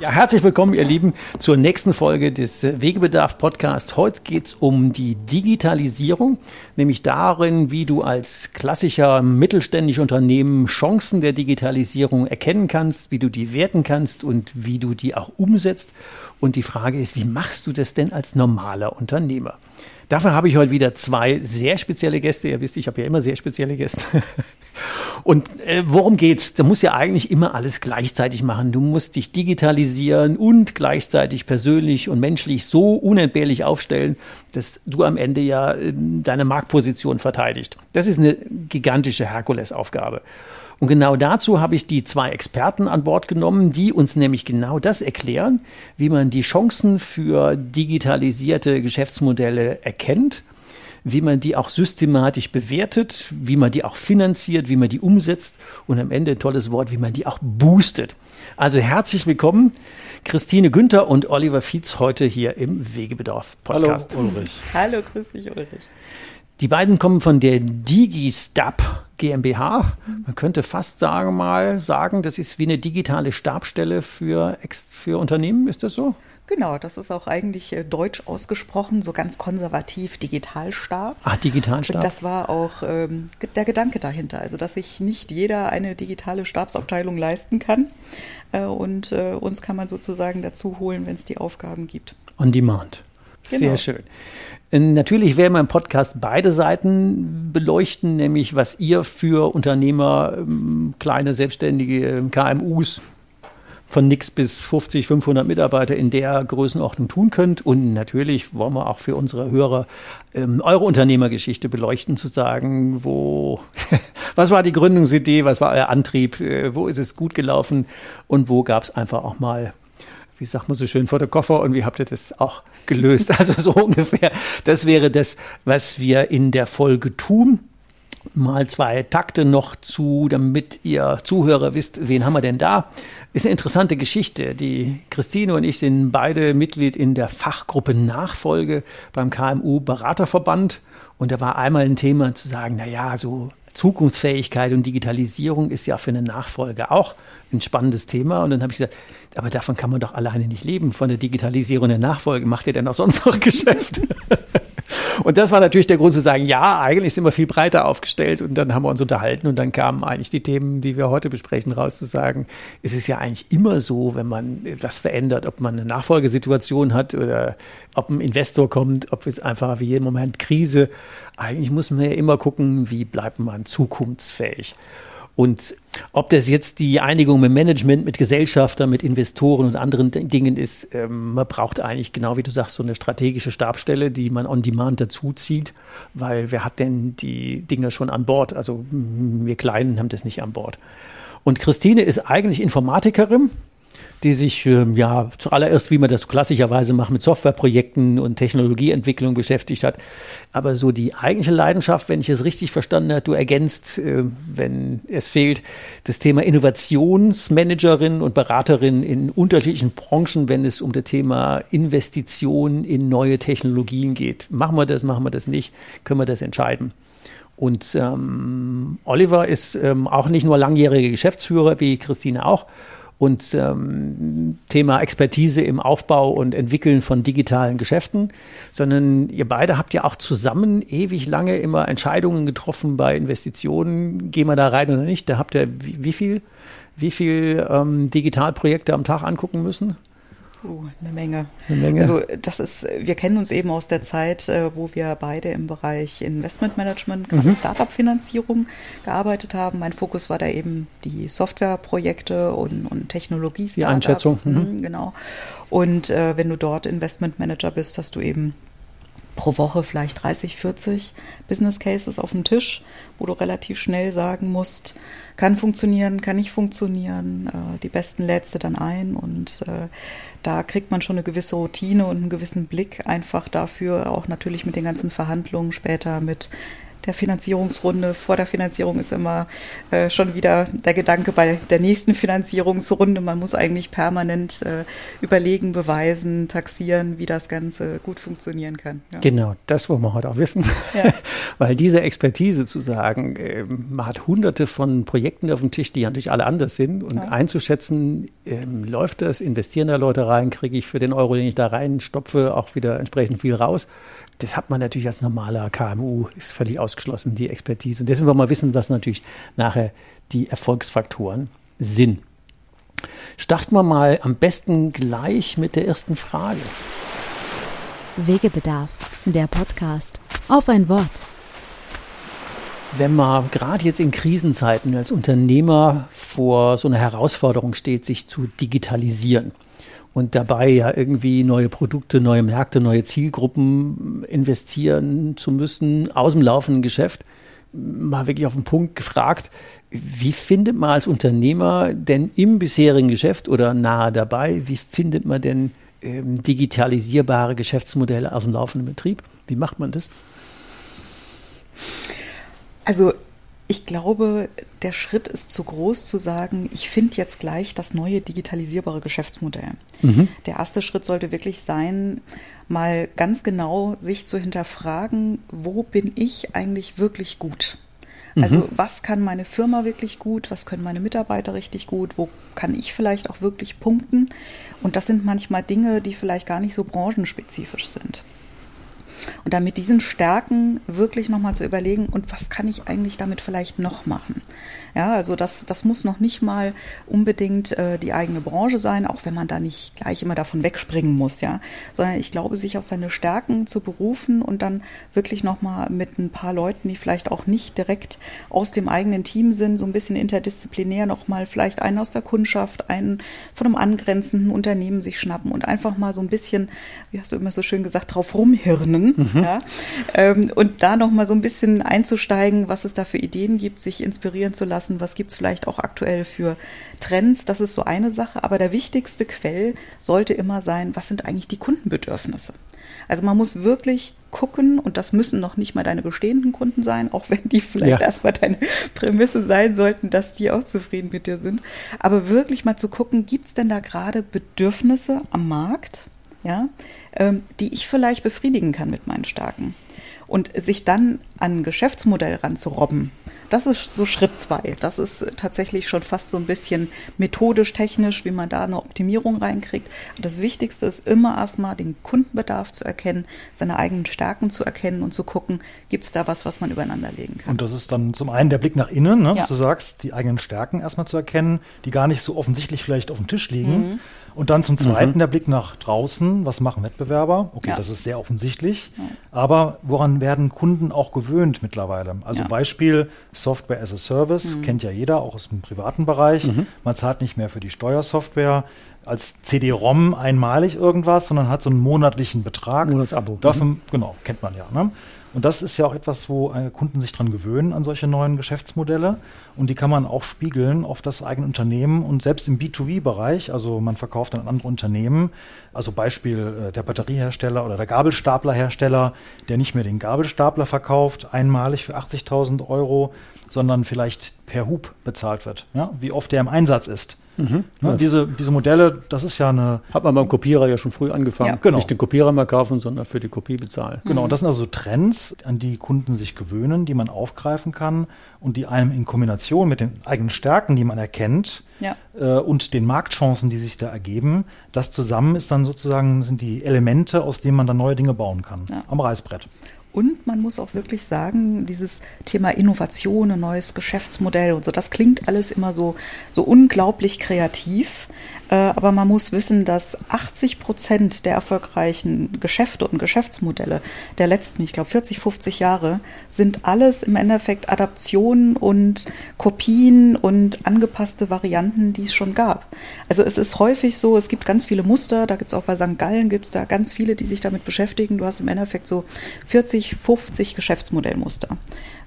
Ja, herzlich willkommen, ihr Lieben, zur nächsten Folge des Wegebedarf Podcasts. Heute geht es um die Digitalisierung, nämlich darin, wie du als klassischer mittelständischer Unternehmen Chancen der Digitalisierung erkennen kannst, wie du die werten kannst und wie du die auch umsetzt. Und die Frage ist, wie machst du das denn als normaler Unternehmer? Dafür habe ich heute wieder zwei sehr spezielle Gäste. Ihr wisst, ich habe ja immer sehr spezielle Gäste. Und äh, worum geht's? Du musst ja eigentlich immer alles gleichzeitig machen. Du musst dich digitalisieren und gleichzeitig persönlich und menschlich so unentbehrlich aufstellen, dass du am Ende ja äh, deine Marktposition verteidigst. Das ist eine gigantische Herkulesaufgabe. Und genau dazu habe ich die zwei Experten an Bord genommen, die uns nämlich genau das erklären, wie man die Chancen für digitalisierte Geschäftsmodelle erkennt, wie man die auch systematisch bewertet, wie man die auch finanziert, wie man die umsetzt und am Ende ein tolles Wort, wie man die auch boostet. Also herzlich willkommen, Christine Günther und Oliver Fietz heute hier im Wegebedarf Podcast. Hallo Ulrich. Hallo, grüß dich Ulrich. Die beiden kommen von der DigiStab GmbH. Man könnte fast sagen mal sagen, das ist wie eine digitale Stabstelle für, für Unternehmen. Ist das so? Genau, das ist auch eigentlich äh, deutsch ausgesprochen, so ganz konservativ Digitalstab. Ah, Digitalstab. Das war auch ähm, der Gedanke dahinter, also dass sich nicht jeder eine digitale Stabsabteilung leisten kann. Äh, und äh, uns kann man sozusagen dazu holen, wenn es die Aufgaben gibt. On Demand. Genau. Sehr schön. Natürlich werden wir im Podcast beide Seiten beleuchten, nämlich was ihr für Unternehmer, ähm, kleine selbstständige ähm, KMUs von nix bis 50, 500 Mitarbeiter in der Größenordnung tun könnt. Und natürlich wollen wir auch für unsere Hörer ähm, eure Unternehmergeschichte beleuchten, zu sagen, wo, was war die Gründungsidee, was war euer Antrieb, äh, wo ist es gut gelaufen und wo gab es einfach auch mal wie sagt man so schön, vor der Koffer und wie habt ihr das auch gelöst? Also so ungefähr. Das wäre das, was wir in der Folge tun. Mal zwei Takte noch zu, damit ihr Zuhörer wisst, wen haben wir denn da? Ist eine interessante Geschichte. Die Christine und ich sind beide Mitglied in der Fachgruppe Nachfolge beim KMU Beraterverband. Und da war einmal ein Thema zu sagen, na ja, so Zukunftsfähigkeit und Digitalisierung ist ja für eine Nachfolge auch ein spannendes Thema. Und dann habe ich gesagt, aber davon kann man doch alleine nicht leben, von der Digitalisierung der Nachfolge. Macht ihr denn auch sonst noch Geschäft? Und das war natürlich der Grund zu sagen, ja, eigentlich sind wir viel breiter aufgestellt. Und dann haben wir uns unterhalten und dann kamen eigentlich die Themen, die wir heute besprechen, raus zu sagen, es ist ja eigentlich immer so, wenn man was verändert, ob man eine Nachfolgesituation hat oder ob ein Investor kommt, ob es einfach wie jeden Moment Krise. Eigentlich muss man ja immer gucken, wie bleibt man zukunftsfähig. Und ob das jetzt die Einigung mit Management, mit Gesellschaftern, mit Investoren und anderen Dingen ist, ähm, man braucht eigentlich, genau wie du sagst, so eine strategische Stabstelle, die man on demand dazuzieht, weil wer hat denn die Dinge schon an Bord? Also wir Kleinen haben das nicht an Bord. Und Christine ist eigentlich Informatikerin, die sich ähm, ja zuallererst, wie man das klassischerweise macht, mit Softwareprojekten und Technologieentwicklung beschäftigt hat. Aber so die eigentliche Leidenschaft, wenn ich es richtig verstanden habe, du ergänzt, äh, wenn es fehlt, das Thema Innovationsmanagerin und Beraterin in unterschiedlichen Branchen, wenn es um das Thema Investition in neue Technologien geht. Machen wir das, machen wir das nicht, können wir das entscheiden. Und ähm, Oliver ist ähm, auch nicht nur langjähriger Geschäftsführer, wie Christine auch, und ähm, Thema Expertise im Aufbau und Entwickeln von digitalen Geschäften, sondern ihr beide habt ja auch zusammen ewig lange immer Entscheidungen getroffen bei Investitionen. Gehen wir da rein oder nicht? Da habt ihr wie, wie viel, wie viel ähm, Digitalprojekte am Tag angucken müssen? Uh, eine Menge. Eine Menge. Also das ist, wir kennen uns eben aus der Zeit, äh, wo wir beide im Bereich Investmentmanagement, mhm. Startup-Finanzierung gearbeitet haben. Mein Fokus war da eben die Softwareprojekte und, und Technologie. Die Einschätzung. Mhm. mhm. Genau. Und äh, wenn du dort Investmentmanager bist, hast du eben pro Woche vielleicht 30, 40 Business Cases auf dem Tisch, wo du relativ schnell sagen musst, kann funktionieren, kann nicht funktionieren, äh, die besten lädst du dann ein und äh, da kriegt man schon eine gewisse Routine und einen gewissen Blick einfach dafür, auch natürlich mit den ganzen Verhandlungen später mit der Finanzierungsrunde. Vor der Finanzierung ist immer äh, schon wieder der Gedanke bei der nächsten Finanzierungsrunde. Man muss eigentlich permanent äh, überlegen, beweisen, taxieren, wie das Ganze gut funktionieren kann. Ja. Genau, das wollen wir heute auch wissen. Ja. Weil diese Expertise zu sagen, äh, man hat hunderte von Projekten auf dem Tisch, die natürlich alle anders sind und ja. einzuschätzen, ähm, läuft das, investieren da Leute rein, kriege ich für den Euro, den ich da reinstopfe, auch wieder entsprechend viel raus das hat man natürlich als normaler KMU, ist völlig ausgeschlossen, die Expertise. Und deswegen wollen wir wissen, was natürlich nachher die Erfolgsfaktoren sind. Starten wir mal am besten gleich mit der ersten Frage. Wegebedarf, der Podcast. Auf ein Wort. Wenn man gerade jetzt in Krisenzeiten als Unternehmer vor so einer Herausforderung steht, sich zu digitalisieren, und dabei ja irgendwie neue Produkte, neue Märkte, neue Zielgruppen investieren zu müssen aus dem laufenden Geschäft. Mal wirklich auf den Punkt gefragt, wie findet man als Unternehmer denn im bisherigen Geschäft oder nahe dabei, wie findet man denn ähm, digitalisierbare Geschäftsmodelle aus dem laufenden Betrieb? Wie macht man das? Also ich glaube, der Schritt ist zu groß zu sagen, ich finde jetzt gleich das neue digitalisierbare Geschäftsmodell. Mhm. Der erste Schritt sollte wirklich sein, mal ganz genau sich zu hinterfragen, wo bin ich eigentlich wirklich gut? Also mhm. was kann meine Firma wirklich gut, was können meine Mitarbeiter richtig gut, wo kann ich vielleicht auch wirklich punkten? Und das sind manchmal Dinge, die vielleicht gar nicht so branchenspezifisch sind. Und dann mit diesen Stärken wirklich nochmal zu überlegen, und was kann ich eigentlich damit vielleicht noch machen? Ja, also das, das muss noch nicht mal unbedingt äh, die eigene Branche sein, auch wenn man da nicht gleich immer davon wegspringen muss, ja. Sondern ich glaube, sich auf seine Stärken zu berufen und dann wirklich nochmal mit ein paar Leuten, die vielleicht auch nicht direkt aus dem eigenen Team sind, so ein bisschen interdisziplinär nochmal vielleicht einen aus der Kundschaft, einen von einem angrenzenden Unternehmen sich schnappen und einfach mal so ein bisschen, wie hast du immer so schön gesagt, drauf rumhirnen, mhm. ja. Ähm, und da nochmal so ein bisschen einzusteigen, was es da für Ideen gibt, sich inspirieren zu lassen was gibt es vielleicht auch aktuell für Trends, das ist so eine Sache, aber der wichtigste Quell sollte immer sein, was sind eigentlich die Kundenbedürfnisse. Also man muss wirklich gucken, und das müssen noch nicht mal deine bestehenden Kunden sein, auch wenn die vielleicht ja. erstmal deine Prämisse sein sollten, dass die auch zufrieden mit dir sind. Aber wirklich mal zu gucken, gibt es denn da gerade Bedürfnisse am Markt, ja, die ich vielleicht befriedigen kann mit meinen Starken? Und sich dann an ein Geschäftsmodell ranzurobben, das ist so Schritt zwei. Das ist tatsächlich schon fast so ein bisschen methodisch, technisch, wie man da eine Optimierung reinkriegt. Das Wichtigste ist immer erstmal den Kundenbedarf zu erkennen, seine eigenen Stärken zu erkennen und zu gucken, gibt es da was, was man übereinander legen kann. Und das ist dann zum einen der Blick nach innen, ne, ja. du sagst, die eigenen Stärken erstmal zu erkennen, die gar nicht so offensichtlich vielleicht auf dem Tisch liegen. Mhm. Und dann zum Zweiten mhm. der Blick nach draußen. Was machen Wettbewerber? Okay, ja. das ist sehr offensichtlich. Ja. Aber woran werden Kunden auch gewöhnt mittlerweile? Also ja. Beispiel Software as a Service, mhm. kennt ja jeder, auch aus dem privaten Bereich. Mhm. Man zahlt nicht mehr für die Steuersoftware als CD-ROM einmalig irgendwas, sondern hat so einen monatlichen Betrag. Monatsabo. Dafür, mhm. genau, kennt man ja. Ne? Und das ist ja auch etwas, wo äh, Kunden sich dran gewöhnen an solche neuen Geschäftsmodelle. Und die kann man auch spiegeln auf das eigene Unternehmen und selbst im B2B-Bereich. Also man verkauft an andere Unternehmen. Also Beispiel äh, der Batteriehersteller oder der Gabelstaplerhersteller, der nicht mehr den Gabelstapler verkauft, einmalig für 80.000 Euro, sondern vielleicht per Hub bezahlt wird. Ja? Wie oft der im Einsatz ist. Mhm. Ne, diese, diese Modelle, das ist ja eine. Hat man beim Kopierer ja schon früh angefangen. Ja. Genau. Nicht den Kopierer mehr kaufen, sondern für die Kopie bezahlen. Genau, mhm. das sind also Trends, an die Kunden sich gewöhnen, die man aufgreifen kann und die einem in Kombination mit den eigenen Stärken, die man erkennt, ja. äh, und den Marktchancen, die sich da ergeben, das zusammen ist dann sozusagen, sind die Elemente, aus denen man dann neue Dinge bauen kann. Ja. Am Reißbrett. Und man muss auch wirklich sagen, dieses Thema Innovation, ein neues Geschäftsmodell und so, das klingt alles immer so, so unglaublich kreativ. Äh, aber man muss wissen, dass 80 Prozent der erfolgreichen Geschäfte und Geschäftsmodelle der letzten, ich glaube, 40, 50 Jahre sind alles im Endeffekt Adaptionen und Kopien und angepasste Varianten, die es schon gab. Also es ist häufig so, es gibt ganz viele Muster, da gibt es auch bei St. Gallen, gibt es da ganz viele, die sich damit beschäftigen. Du hast im Endeffekt so 40, 50 Geschäftsmodellmuster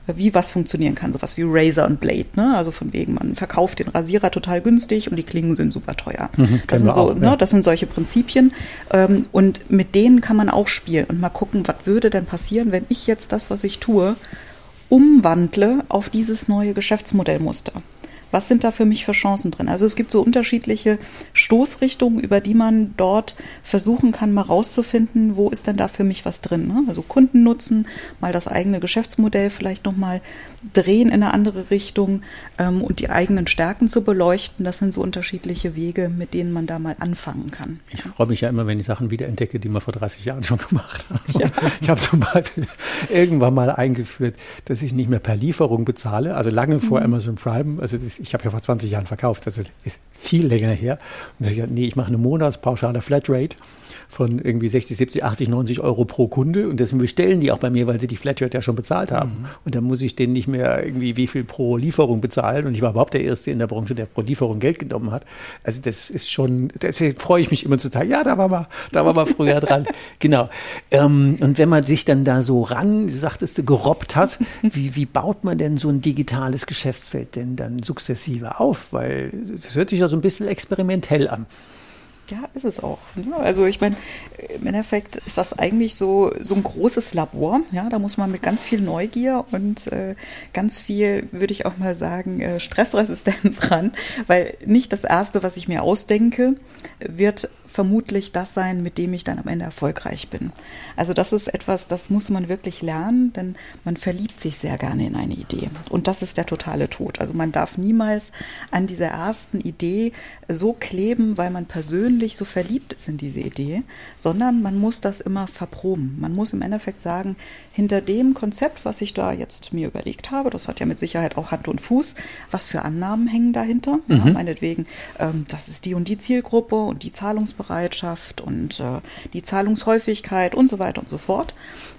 wie was funktionieren kann, sowas wie Razor und Blade, ne? Also von wegen, man verkauft den Rasierer total günstig und die Klingen sind super teuer. Mhm, das, sind so, auch, ne? das sind solche Prinzipien. Ähm, und mit denen kann man auch spielen und mal gucken, was würde denn passieren, wenn ich jetzt das, was ich tue, umwandle auf dieses neue Geschäftsmodellmuster was sind da für mich für Chancen drin? Also es gibt so unterschiedliche Stoßrichtungen, über die man dort versuchen kann, mal rauszufinden, wo ist denn da für mich was drin? Ne? Also Kunden nutzen, mal das eigene Geschäftsmodell vielleicht nochmal drehen in eine andere Richtung ähm, und die eigenen Stärken zu beleuchten. Das sind so unterschiedliche Wege, mit denen man da mal anfangen kann. Ich freue mich ja immer, wenn ich Sachen wieder entdecke, die man vor 30 Jahren schon gemacht hat. Ja. Ich habe zum Beispiel irgendwann mal eingeführt, dass ich nicht mehr per Lieferung bezahle, also lange vor mhm. Amazon Prime. Also das, ich habe ja vor 20 Jahren verkauft, also ist viel länger her. Und da ich gesagt, nee, ich mache eine Monatspauschale Flatrate von irgendwie 60, 70, 80, 90 Euro pro Kunde und deswegen bestellen die auch bei mir, weil sie die Flatrate ja schon bezahlt haben. Mhm. Und dann muss ich denen nicht mehr irgendwie wie viel pro Lieferung bezahlen und ich war überhaupt der Erste in der Branche, der pro Lieferung Geld genommen hat. Also das ist schon, deswegen freue ich mich immer zu sagen, ja, da war mal, da war mal früher dran. Genau. Ähm, und wenn man sich dann da so ran, sagtest du, gerobbt hat, wie, wie baut man denn so ein digitales Geschäftsfeld denn dann sukzessive auf? Weil das hört sich ja so ein bisschen experimentell an. Ja, ist es auch. Also ich meine, im Endeffekt ist das eigentlich so, so ein großes Labor. Ja, da muss man mit ganz viel Neugier und äh, ganz viel, würde ich auch mal sagen, äh, Stressresistenz ran, weil nicht das Erste, was ich mir ausdenke, wird vermutlich das sein, mit dem ich dann am Ende erfolgreich bin. Also das ist etwas, das muss man wirklich lernen, denn man verliebt sich sehr gerne in eine Idee. Und das ist der totale Tod. Also man darf niemals an dieser ersten Idee so kleben, weil man persönlich so verliebt ist in diese Idee, sondern man muss das immer verproben. Man muss im Endeffekt sagen, hinter dem Konzept, was ich da jetzt mir überlegt habe, das hat ja mit Sicherheit auch Hand und Fuß, was für Annahmen hängen dahinter? Mhm. Ja, meinetwegen, ähm, das ist die und die Zielgruppe und die Zahlungsbereitschaft und äh, die Zahlungshäufigkeit und so weiter und so fort.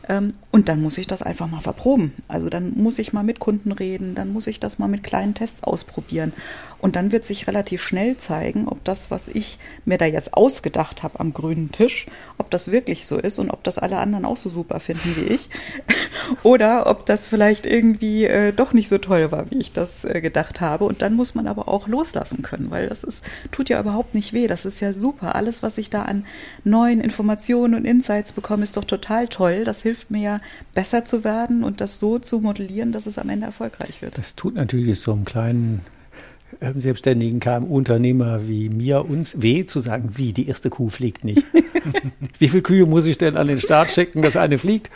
Ähm, und dann muss ich das einfach mal verproben. Also dann muss ich mal mit Kunden reden, dann muss ich das mal mit kleinen Tests ausprobieren. Und dann wird sich relativ schnell zeigen, ob das, was ich mir da jetzt ausgedacht habe am grünen Tisch, ob das wirklich so ist und ob das alle anderen auch so super finden wie ich. Oder ob das vielleicht irgendwie äh, doch nicht so toll war, wie ich das äh, gedacht habe. Und dann muss man aber auch loslassen können, weil das ist, tut ja überhaupt nicht weh. Das ist ja super. Alles, was ich da an neuen Informationen und Insights bekomme, ist doch total toll. Das hilft mir ja, besser zu werden und das so zu modellieren, dass es am Ende erfolgreich wird. Das tut natürlich so einem kleinen selbstständigen KMU-Unternehmer wie mir uns weh zu sagen, wie, die erste Kuh fliegt nicht. wie viele Kühe muss ich denn an den Start schicken, dass eine fliegt?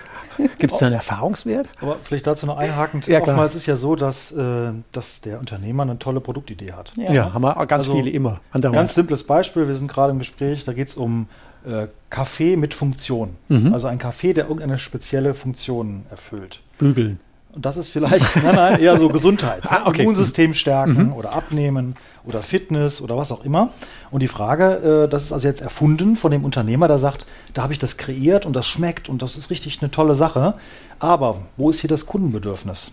Gibt es da einen Erfahrungswert? Aber vielleicht dazu noch einhakend. Ja, Oftmals ist ja so, dass, äh, dass der Unternehmer eine tolle Produktidee hat. Ja, ja haben wir ganz also, viele immer. Ganz simples Beispiel, wir sind gerade im Gespräch, da geht es um äh, Kaffee mit Funktion. Mhm. Also ein Kaffee, der irgendeine spezielle Funktion erfüllt. Bügeln. Und das ist vielleicht nein, nein, eher so Gesundheit. ah, okay. Immunsystem stärken mhm. oder abnehmen oder Fitness oder was auch immer. Und die Frage, äh, das ist also jetzt erfunden von dem Unternehmer, der sagt, da habe ich das kreiert und das schmeckt und das ist richtig eine tolle Sache. Aber wo ist hier das Kundenbedürfnis?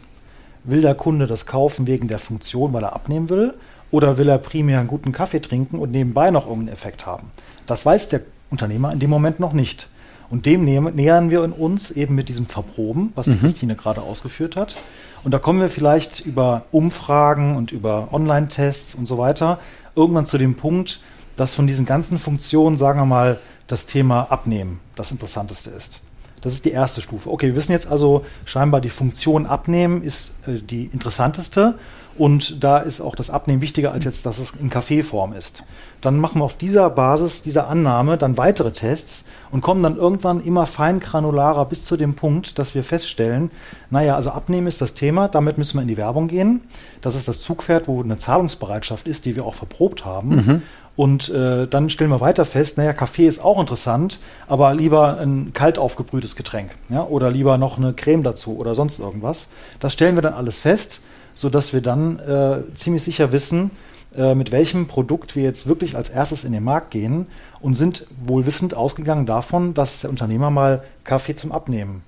Will der Kunde das kaufen wegen der Funktion, weil er abnehmen will? Oder will er primär einen guten Kaffee trinken und nebenbei noch irgendeinen Effekt haben? Das weiß der Unternehmer in dem Moment noch nicht. Und dem nähern wir uns eben mit diesem Verproben, was die mhm. Christine gerade ausgeführt hat. Und da kommen wir vielleicht über Umfragen und über Online-Tests und so weiter irgendwann zu dem Punkt, dass von diesen ganzen Funktionen, sagen wir mal, das Thema Abnehmen das Interessanteste ist. Das ist die erste Stufe. Okay, wir wissen jetzt also scheinbar, die Funktion Abnehmen ist äh, die interessanteste und da ist auch das Abnehmen wichtiger, als jetzt, dass es in Kaffeeform ist. Dann machen wir auf dieser Basis, dieser Annahme, dann weitere Tests und kommen dann irgendwann immer feingranularer bis zu dem Punkt, dass wir feststellen, naja, also Abnehmen ist das Thema, damit müssen wir in die Werbung gehen. Das ist das Zugpferd, wo eine Zahlungsbereitschaft ist, die wir auch verprobt haben. Mhm. Und äh, dann stellen wir weiter fest, naja, Kaffee ist auch interessant, aber lieber ein kalt aufgebrühtes Getränk ja, oder lieber noch eine Creme dazu oder sonst irgendwas. Das stellen wir dann alles fest sodass wir dann äh, ziemlich sicher wissen, äh, mit welchem Produkt wir jetzt wirklich als erstes in den Markt gehen und sind wohl wissend ausgegangen davon, dass der Unternehmer mal Kaffee zum Abnehmen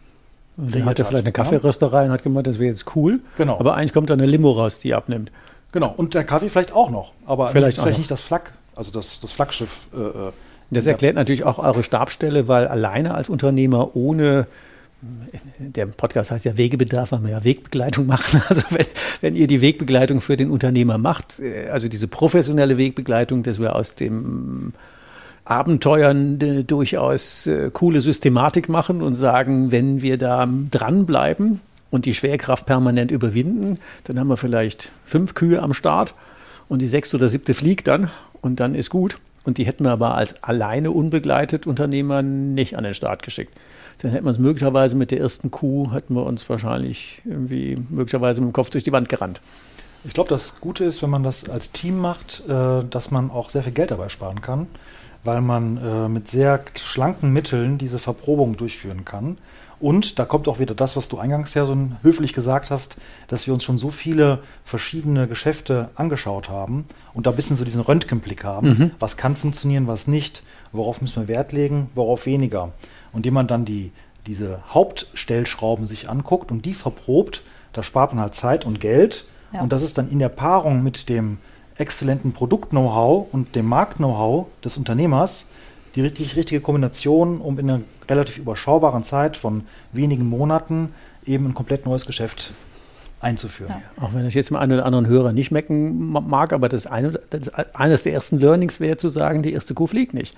und der hatte vielleicht eine Kaffeerösterei und hat gemeint, das wäre jetzt cool. Genau. Aber eigentlich kommt da eine Limo raus, die abnimmt. Genau. Und der Kaffee vielleicht auch noch. Aber vielleicht, nicht, vielleicht nicht das Flak, also das, das Flaggschiff. Äh, äh das erklärt natürlich auch eure Stabstelle, weil alleine als Unternehmer ohne der Podcast heißt ja Wegebedarf, weil wir ja Wegbegleitung machen. Also wenn, wenn, ihr die Wegbegleitung für den Unternehmer macht, äh, also diese professionelle Wegbegleitung, dass wir aus dem Abenteuern äh, durchaus äh, coole Systematik machen und sagen, wenn wir da dranbleiben und die Schwerkraft permanent überwinden, dann haben wir vielleicht fünf Kühe am Start und die sechste oder siebte fliegt dann und dann ist gut. Und die hätten wir aber als alleine unbegleitet Unternehmer nicht an den Start geschickt dann hätten wir uns möglicherweise mit der ersten Kuh, hätten wir uns wahrscheinlich irgendwie möglicherweise mit dem Kopf durch die Wand gerannt. Ich glaube, das Gute ist, wenn man das als Team macht, äh, dass man auch sehr viel Geld dabei sparen kann, weil man äh, mit sehr schlanken Mitteln diese Verprobung durchführen kann. Und da kommt auch wieder das, was du eingangs ja so höflich gesagt hast, dass wir uns schon so viele verschiedene Geschäfte angeschaut haben und da ein bisschen so diesen Röntgenblick haben. Mhm. Was kann funktionieren, was nicht? Worauf müssen wir Wert legen, worauf weniger? und indem man dann die, diese Hauptstellschrauben sich anguckt und die verprobt, da spart man halt Zeit und Geld. Ja. Und das ist dann in der Paarung mit dem exzellenten Produkt-Know-how und dem Markt-Know-how des Unternehmers die richtig, richtige Kombination, um in einer relativ überschaubaren Zeit von wenigen Monaten eben ein komplett neues Geschäft einzuführen. Ja. Auch wenn ich jetzt mal einen oder anderen Hörer nicht mecken mag, aber das, eine, das eines der ersten Learnings wäre zu sagen, die erste Kuh fliegt nicht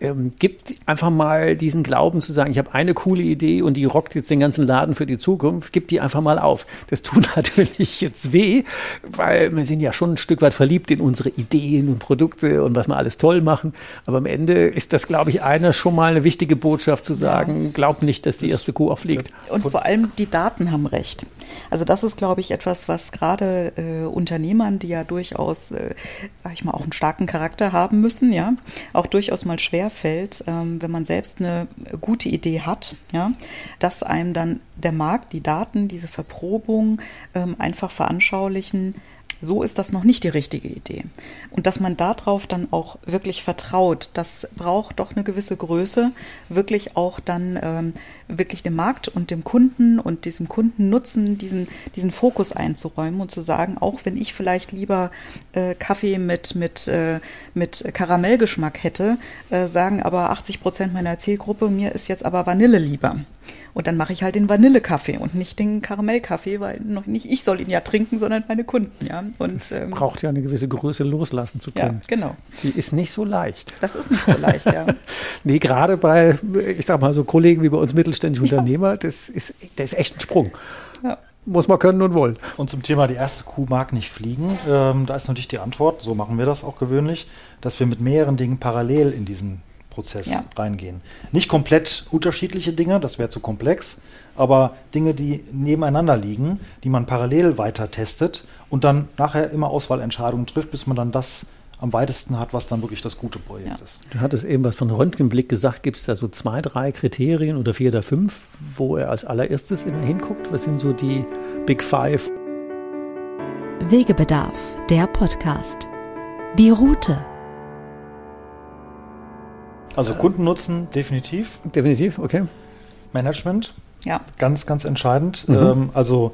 ähm, gibt einfach mal diesen Glauben zu sagen, ich habe eine coole Idee und die rockt jetzt den ganzen Laden für die Zukunft, gib die einfach mal auf. Das tut natürlich jetzt weh, weil wir sind ja schon ein Stück weit verliebt in unsere Ideen und Produkte und was wir alles toll machen. Aber am Ende ist das, glaube ich, einer schon mal eine wichtige Botschaft zu sagen, ja. glaub nicht, dass die erste Kuh auch fliegt. Und vor allem die Daten haben recht. Also das ist, glaube ich, etwas, was gerade äh, Unternehmern, die ja durchaus, äh, sag ich mal, auch einen starken Charakter haben müssen, ja, auch durchaus mal schwer fällt, ähm, wenn man selbst eine gute Idee hat, ja, dass einem dann der Markt, die Daten, diese Verprobung ähm, einfach veranschaulichen, so ist das noch nicht die richtige Idee. Und dass man darauf dann auch wirklich vertraut, das braucht doch eine gewisse Größe, wirklich auch dann ähm, wirklich dem Markt und dem Kunden und diesem Kundennutzen diesen, diesen Fokus einzuräumen und zu sagen, auch wenn ich vielleicht lieber äh, Kaffee mit, mit, äh, mit Karamellgeschmack hätte, äh, sagen aber 80 Prozent meiner Zielgruppe, mir ist jetzt aber Vanille lieber. Und dann mache ich halt den Vanillekaffee und nicht den Karamellkaffee, weil noch nicht ich soll ihn ja trinken, sondern meine Kunden, ja. Und ähm, braucht ja eine gewisse Größe loslassen zu können. Ja, genau. Die ist nicht so leicht. Das ist nicht so leicht, ja. nee, gerade bei, ich sag mal so Kollegen wie bei uns mittelständische Unternehmer, ja. das ist, das ist echt ein Sprung. Ja. Muss man können und wollen. Und zum Thema, die erste Kuh mag nicht fliegen, ähm, da ist natürlich die Antwort, so machen wir das auch gewöhnlich, dass wir mit mehreren Dingen parallel in diesen Prozess ja. reingehen. Nicht komplett unterschiedliche Dinge, das wäre zu komplex, aber Dinge, die nebeneinander liegen, die man parallel weiter testet und dann nachher immer Auswahlentscheidungen trifft, bis man dann das am weitesten hat, was dann wirklich das gute Projekt ja. ist. Du hattest eben was von Röntgenblick gesagt. Gibt es da so zwei, drei Kriterien oder vier oder fünf, wo er als allererstes immer hinguckt? Was sind so die Big Five? Wegebedarf, der Podcast. Die Route also Kundennutzen definitiv. Definitiv, okay. Management, ja. ganz, ganz entscheidend. Mhm. Ähm, also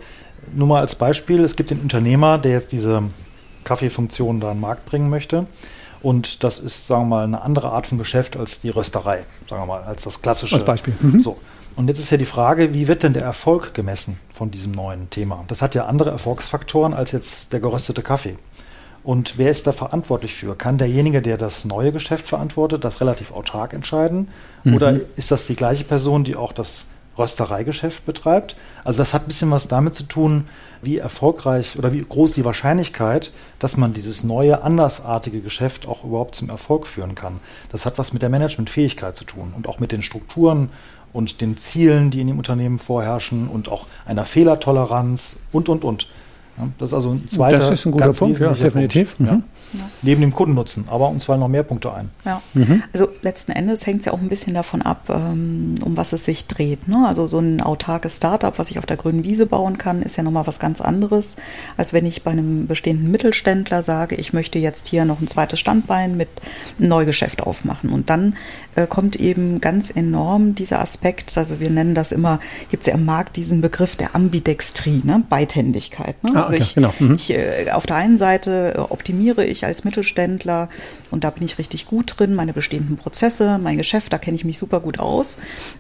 nur mal als Beispiel, es gibt den Unternehmer, der jetzt diese Kaffeefunktion da in den Markt bringen möchte. Und das ist, sagen wir mal, eine andere Art von Geschäft als die Rösterei, sagen wir mal, als das klassische. Als Beispiel. Mhm. So. Und jetzt ist ja die Frage, wie wird denn der Erfolg gemessen von diesem neuen Thema? Das hat ja andere Erfolgsfaktoren als jetzt der geröstete Kaffee. Und wer ist da verantwortlich für? Kann derjenige, der das neue Geschäft verantwortet, das relativ autark entscheiden? Mhm. Oder ist das die gleiche Person, die auch das Röstereigeschäft betreibt? Also das hat ein bisschen was damit zu tun, wie erfolgreich oder wie groß die Wahrscheinlichkeit, dass man dieses neue, andersartige Geschäft auch überhaupt zum Erfolg führen kann. Das hat was mit der Managementfähigkeit zu tun und auch mit den Strukturen und den Zielen, die in dem Unternehmen vorherrschen und auch einer Fehlertoleranz und, und, und. Das ist also ein zweiter. Das ist ein guter Punkt, ja, definitiv. Mhm. Ja. Neben dem Kundennutzen. Aber uns fallen noch mehr Punkte ein. Ja. Mhm. Also letzten Endes hängt es ja auch ein bisschen davon ab, ähm, um was es sich dreht. Ne? Also so ein autarkes Startup, was ich auf der grünen Wiese bauen kann, ist ja nochmal was ganz anderes, als wenn ich bei einem bestehenden Mittelständler sage, ich möchte jetzt hier noch ein zweites Standbein mit einem Neugeschäft aufmachen. Und dann äh, kommt eben ganz enorm dieser Aspekt, also wir nennen das immer, gibt es ja im Markt diesen Begriff der Ambidextrie, ne? Beidhändigkeit. Ne? Ah, also okay, ich, genau. Mhm. ich äh, auf der einen Seite äh, optimiere ich als Mittelständler und da bin ich richtig gut drin, meine bestehenden Prozesse, mein Geschäft, da kenne ich mich super gut aus.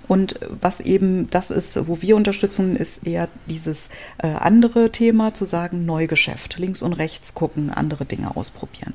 Und was eben das ist, wo wir unterstützen, ist eher dieses äh, andere Thema, zu sagen, Neugeschäft, links und rechts gucken, andere Dinge ausprobieren.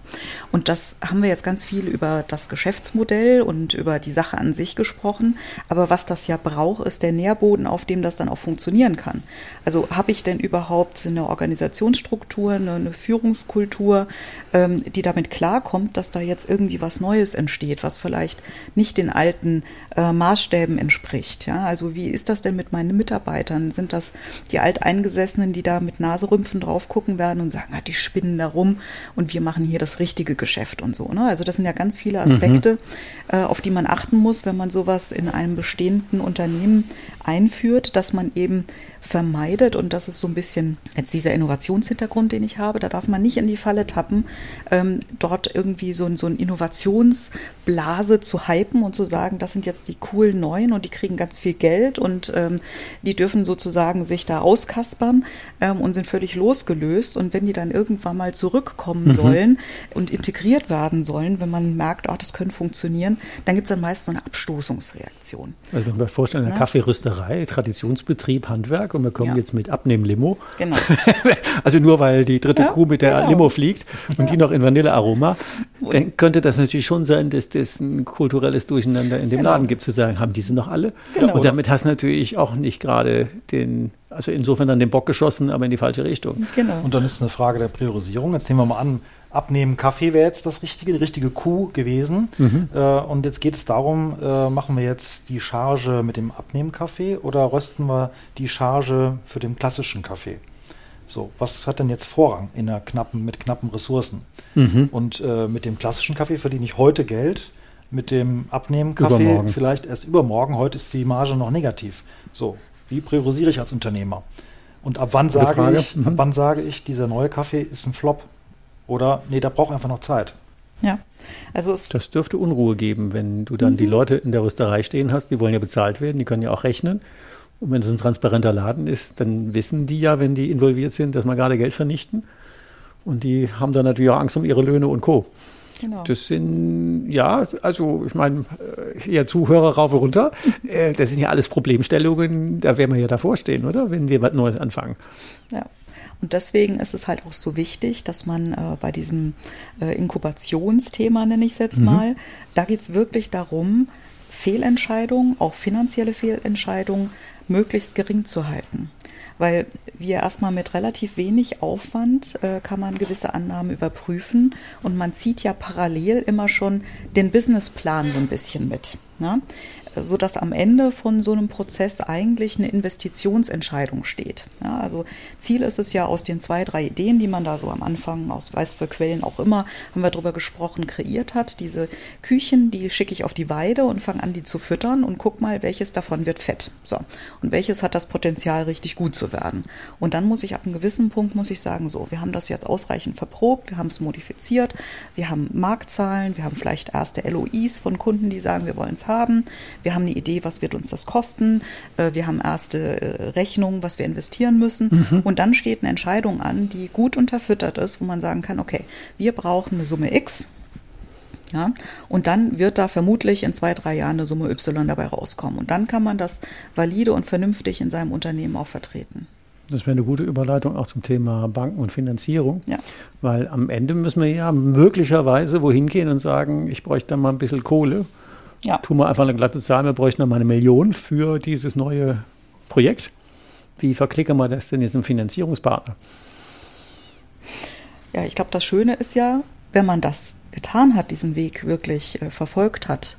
Und das haben wir jetzt ganz viel über das Geschäftsmodell und über die Sache an sich gesprochen, aber was das ja braucht, ist der Nährboden, auf dem das dann auch funktionieren kann. Also habe ich denn überhaupt eine Organisationsstruktur, eine, eine Führungskultur, ähm, die damit klarkommt, dass da jetzt irgendwie was Neues entsteht, was vielleicht nicht den alten äh, Maßstäben entspricht. Ja? Also wie ist das denn mit meinen Mitarbeitern? Sind das die Alteingesessenen, die da mit Naserümpfen drauf gucken werden und sagen, ah, die spinnen da rum und wir machen hier das richtige Geschäft und so. Ne? Also das sind ja ganz viele Aspekte, mhm. äh, auf die man achten muss, wenn man sowas in einem bestehenden Unternehmen einführt, dass man eben vermeidet. Und das ist so ein bisschen jetzt dieser Innovationshintergrund, den ich habe. Da darf man nicht in die Falle tappen, ähm, dort irgendwie so, ein, so ein Innovationsblase zu hypen und zu sagen, das sind jetzt die coolen Neuen und die kriegen ganz viel Geld und ähm, die dürfen sozusagen sich da auskaspern ähm, und sind völlig losgelöst. Und wenn die dann irgendwann mal zurückkommen mhm. sollen und integriert werden sollen, wenn man merkt, auch das könnte funktionieren, dann gibt es dann meist so eine Abstoßungsreaktion. Also wenn wir vorstellen, eine Kaffeerösterei, Traditionsbetrieb, Handwerk, und wir kommen ja. jetzt mit Abnehmen-Limo. Genau. also nur weil die dritte ja, Kuh mit der genau. Limo fliegt und ja. die noch in Vanillearoma, dann könnte das natürlich schon sein, dass das ein kulturelles Durcheinander in dem genau. Laden gibt, zu sagen, haben diese noch alle? Genau. Und damit hast du natürlich auch nicht gerade den also insofern dann den Bock geschossen, aber in die falsche Richtung. Genau. Und dann ist es eine Frage der Priorisierung. Jetzt nehmen wir mal an, abnehmen Kaffee wäre jetzt das Richtige, die richtige Kuh gewesen. Mhm. Äh, und jetzt geht es darum, äh, machen wir jetzt die Charge mit dem Abnehmen Kaffee oder rösten wir die Charge für den klassischen Kaffee? So, was hat denn jetzt Vorrang in der knappen, mit knappen Ressourcen? Mhm. Und äh, mit dem klassischen Kaffee verdiene ich heute Geld, mit dem Abnehmen Kaffee vielleicht erst übermorgen. Heute ist die Marge noch negativ. So, wie priorisiere ich als Unternehmer? Und ab wann, sage ich, mhm. ab wann sage ich, dieser neue Kaffee ist ein Flop? Oder nee, da braucht einfach noch Zeit. Ja. Also das dürfte Unruhe geben, wenn du dann mhm. die Leute in der Rösterei stehen hast, die wollen ja bezahlt werden, die können ja auch rechnen. Und wenn es ein transparenter Laden ist, dann wissen die ja, wenn die involviert sind, dass man gerade Geld vernichten. Und die haben dann natürlich auch Angst um ihre Löhne und Co. Genau. Das sind, ja, also ich meine, ihr Zuhörer rauf und runter, äh, das sind ja alles Problemstellungen, da werden wir ja davor stehen, oder? Wenn wir was Neues anfangen. Ja. Und deswegen ist es halt auch so wichtig, dass man äh, bei diesem äh, Inkubationsthema, nenne ich es jetzt mhm. mal, da geht es wirklich darum, Fehlentscheidungen, auch finanzielle Fehlentscheidungen, möglichst gering zu halten weil wir erstmal mit relativ wenig Aufwand äh, kann man gewisse Annahmen überprüfen und man zieht ja parallel immer schon den Businessplan so ein bisschen mit. Ne? So dass am Ende von so einem Prozess eigentlich eine Investitionsentscheidung steht. Ja, also Ziel ist es ja aus den zwei, drei Ideen, die man da so am Anfang aus weiß für Quellen auch immer, haben wir darüber gesprochen, kreiert hat. Diese Küchen, die schicke ich auf die Weide und fange an, die zu füttern und guck mal, welches davon wird fett. So. Und welches hat das Potenzial, richtig gut zu werden. Und dann muss ich ab einem gewissen Punkt, muss ich sagen, so, wir haben das jetzt ausreichend verprobt, wir haben es modifiziert, wir haben Marktzahlen, wir haben vielleicht erste LOIs von Kunden, die sagen, wir wollen es haben wir haben eine Idee, was wird uns das kosten, äh, wir haben erste äh, Rechnungen, was wir investieren müssen. Mhm. Und dann steht eine Entscheidung an, die gut unterfüttert ist, wo man sagen kann, okay, wir brauchen eine Summe X, ja, und dann wird da vermutlich in zwei, drei Jahren eine Summe Y dabei rauskommen. Und dann kann man das valide und vernünftig in seinem Unternehmen auch vertreten. Das wäre eine gute Überleitung auch zum Thema Banken und Finanzierung. Ja. Weil am Ende müssen wir ja möglicherweise wohin gehen und sagen, ich bräuchte da mal ein bisschen Kohle. Ja. Tun wir einfach eine glatte Zahl, wir bräuchten noch mal eine Million für dieses neue Projekt. Wie verklicken wir das denn jetzt im Finanzierungspartner? Ja, ich glaube, das Schöne ist ja, wenn man das getan hat, diesen Weg wirklich äh, verfolgt hat,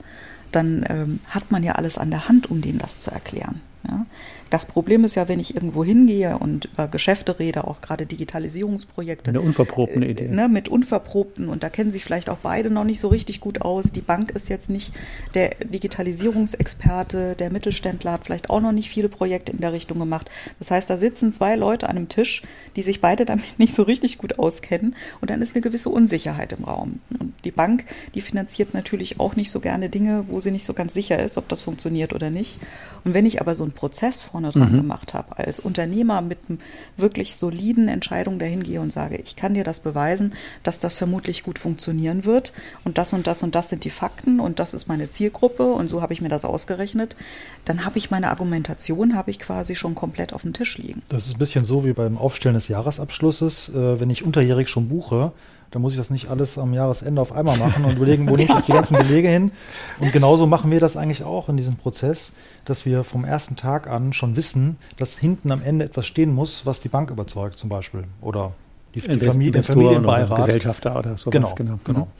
dann ähm, hat man ja alles an der Hand, um dem das zu erklären. Ja? Das Problem ist ja, wenn ich irgendwo hingehe und über Geschäfte rede, auch gerade Digitalisierungsprojekte. Eine unverprobten Idee. Ne, mit unverprobten und da kennen sich vielleicht auch beide noch nicht so richtig gut aus. Die Bank ist jetzt nicht der Digitalisierungsexperte, der Mittelständler hat vielleicht auch noch nicht viele Projekte in der Richtung gemacht. Das heißt, da sitzen zwei Leute an einem Tisch, die sich beide damit nicht so richtig gut auskennen und dann ist eine gewisse Unsicherheit im Raum. Und die Bank, die finanziert natürlich auch nicht so gerne Dinge, wo sie nicht so ganz sicher ist, ob das funktioniert oder nicht. Und wenn ich aber so einen Prozess vorne dran mhm. gemacht habe, als Unternehmer mit einem wirklich soliden Entscheidung dahin gehe und sage, ich kann dir das beweisen, dass das vermutlich gut funktionieren wird und das und das und das sind die Fakten und das ist meine Zielgruppe und so habe ich mir das ausgerechnet, dann habe ich meine Argumentation, habe ich quasi schon komplett auf dem Tisch liegen. Das ist ein bisschen so wie beim Aufstellen des Jahresabschlusses. Äh, wenn ich unterjährig schon buche, da muss ich das nicht alles am Jahresende auf einmal machen und überlegen, wo nehme ich jetzt die ganzen Belege hin. Und genauso machen wir das eigentlich auch in diesem Prozess, dass wir vom ersten Tag an schon wissen, dass hinten am Ende etwas stehen muss, was die Bank überzeugt zum Beispiel. Oder die, die Familie, der Familienbeirat. Oder Gesellschafter oder sowas. Genau, genau. genau. Mhm.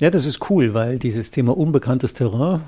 Ja, das ist cool, weil dieses Thema unbekanntes Terrain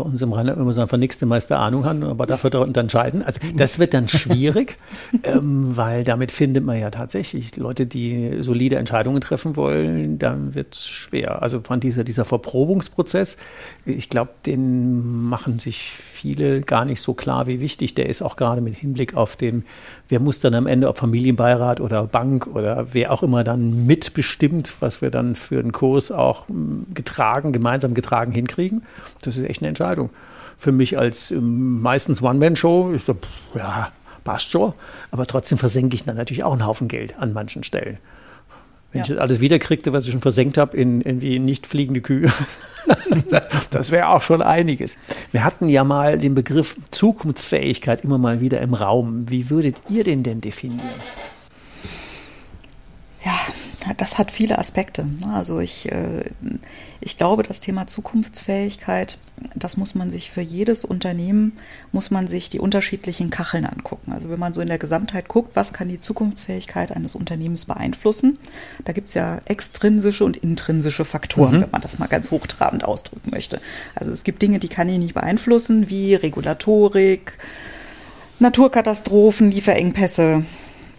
bei uns im Rheinland immer so einfach nichts die meiste Ahnung haben, aber dafür dort entscheiden. Also das wird dann schwierig, ähm, weil damit findet man ja tatsächlich Leute, die solide Entscheidungen treffen wollen, dann wird es schwer. Also von dieser, dieser Verprobungsprozess, ich glaube, den machen sich viele gar nicht so klar, wie wichtig der ist, auch gerade mit Hinblick auf den, wer muss dann am Ende, ob Familienbeirat oder Bank oder wer auch immer dann mitbestimmt, was wir dann für einen Kurs auch hm, getragen, gemeinsam getragen hinkriegen. Das ist echt eine Entscheidung. Für mich als ähm, meistens One-Man-Show ist so, ja, passt schon, aber trotzdem versenke ich dann natürlich auch einen Haufen Geld an manchen Stellen. Wenn ja. ich das alles wiederkriegte, was ich schon versenkt habe, in irgendwie nicht fliegende Kühe, das wäre auch schon einiges. Wir hatten ja mal den Begriff Zukunftsfähigkeit immer mal wieder im Raum. Wie würdet ihr den denn definieren? Ja, das hat viele Aspekte. Also ich, äh, ich glaube, das Thema Zukunftsfähigkeit, das muss man sich für jedes Unternehmen, muss man sich die unterschiedlichen Kacheln angucken. Also wenn man so in der Gesamtheit guckt, was kann die Zukunftsfähigkeit eines Unternehmens beeinflussen, da gibt es ja extrinsische und intrinsische Faktoren, mhm. wenn man das mal ganz hochtrabend ausdrücken möchte. Also es gibt Dinge, die kann ich nicht beeinflussen, wie Regulatorik, Naturkatastrophen, Lieferengpässe,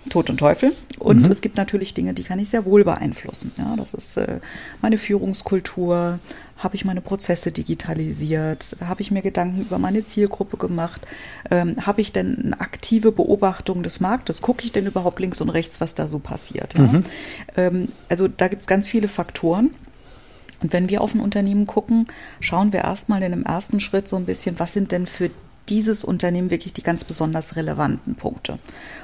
Tod und Teufel. Und mhm. es gibt natürlich Dinge, die kann ich sehr wohl beeinflussen. Ja, das ist äh, meine Führungskultur. Habe ich meine Prozesse digitalisiert? Habe ich mir Gedanken über meine Zielgruppe gemacht? Ähm, Habe ich denn eine aktive Beobachtung des Marktes? Gucke ich denn überhaupt links und rechts, was da so passiert? Ja? Mhm. Ähm, also da gibt es ganz viele Faktoren. Und wenn wir auf ein Unternehmen gucken, schauen wir erstmal in einem ersten Schritt so ein bisschen, was sind denn für dieses Unternehmen wirklich die ganz besonders relevanten Punkte.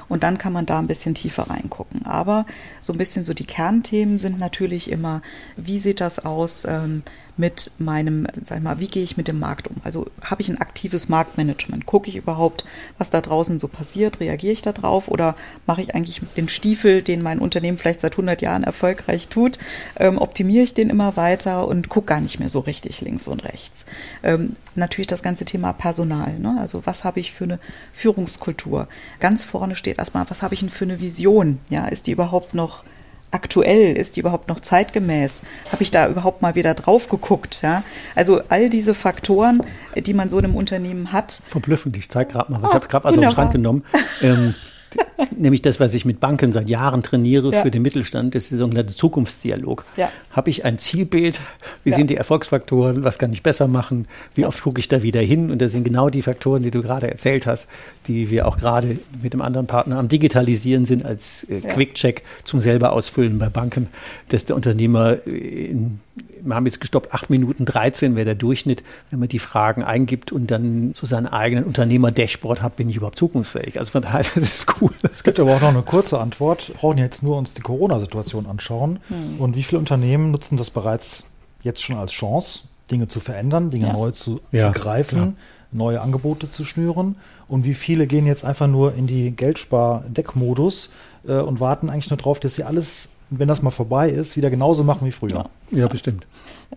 Und dann kann man da ein bisschen tiefer reingucken. Aber so ein bisschen so die Kernthemen sind natürlich immer, wie sieht das aus? Ähm, mit meinem, sag ich mal, wie gehe ich mit dem Markt um? Also habe ich ein aktives Marktmanagement? Gucke ich überhaupt, was da draußen so passiert? Reagiere ich da drauf? Oder mache ich eigentlich den Stiefel, den mein Unternehmen vielleicht seit 100 Jahren erfolgreich tut, ähm, optimiere ich den immer weiter und gucke gar nicht mehr so richtig links und rechts? Ähm, natürlich das ganze Thema Personal. Ne? Also was habe ich für eine Führungskultur? Ganz vorne steht erstmal, was habe ich denn für eine Vision? Ja, ist die überhaupt noch aktuell? Ist die überhaupt noch zeitgemäß? Habe ich da überhaupt mal wieder drauf geguckt? Ja? Also all diese Faktoren, die man so in einem Unternehmen hat. Verblüffend, ich zeige gerade mal was. Oh, ich habe gerade aus dem Schrank genommen. Ähm, Nämlich das, was ich mit Banken seit Jahren trainiere ja. für den Mittelstand, das ist der sogenannte Zukunftsdialog. Ja. Habe ich ein Zielbild? Wie ja. sind die Erfolgsfaktoren? Was kann ich besser machen? Wie oft gucke ich da wieder hin? Und das sind genau die Faktoren, die du gerade erzählt hast, die wir auch gerade mit dem anderen Partner am Digitalisieren sind als äh, Quick-Check zum selber ausfüllen bei Banken, dass der Unternehmer in wir haben jetzt gestoppt, 8 Minuten 13 wäre der Durchschnitt, wenn man die Fragen eingibt und dann so seinen eigenen Unternehmer-Dashboard hat, bin ich überhaupt zukunftsfähig. Also von daher, das ist cool. Es gibt aber auch noch eine kurze Antwort. Wir brauchen jetzt nur uns die Corona-Situation anschauen. Hm. Und wie viele Unternehmen nutzen das bereits jetzt schon als Chance, Dinge zu verändern, Dinge ja. neu zu ja, begreifen, ja. neue Angebote zu schnüren? Und wie viele gehen jetzt einfach nur in die Geldspar-Deckmodus äh, und warten eigentlich nur darauf, dass sie alles wenn das mal vorbei ist, wieder genauso machen wie früher. Ja, ja bestimmt.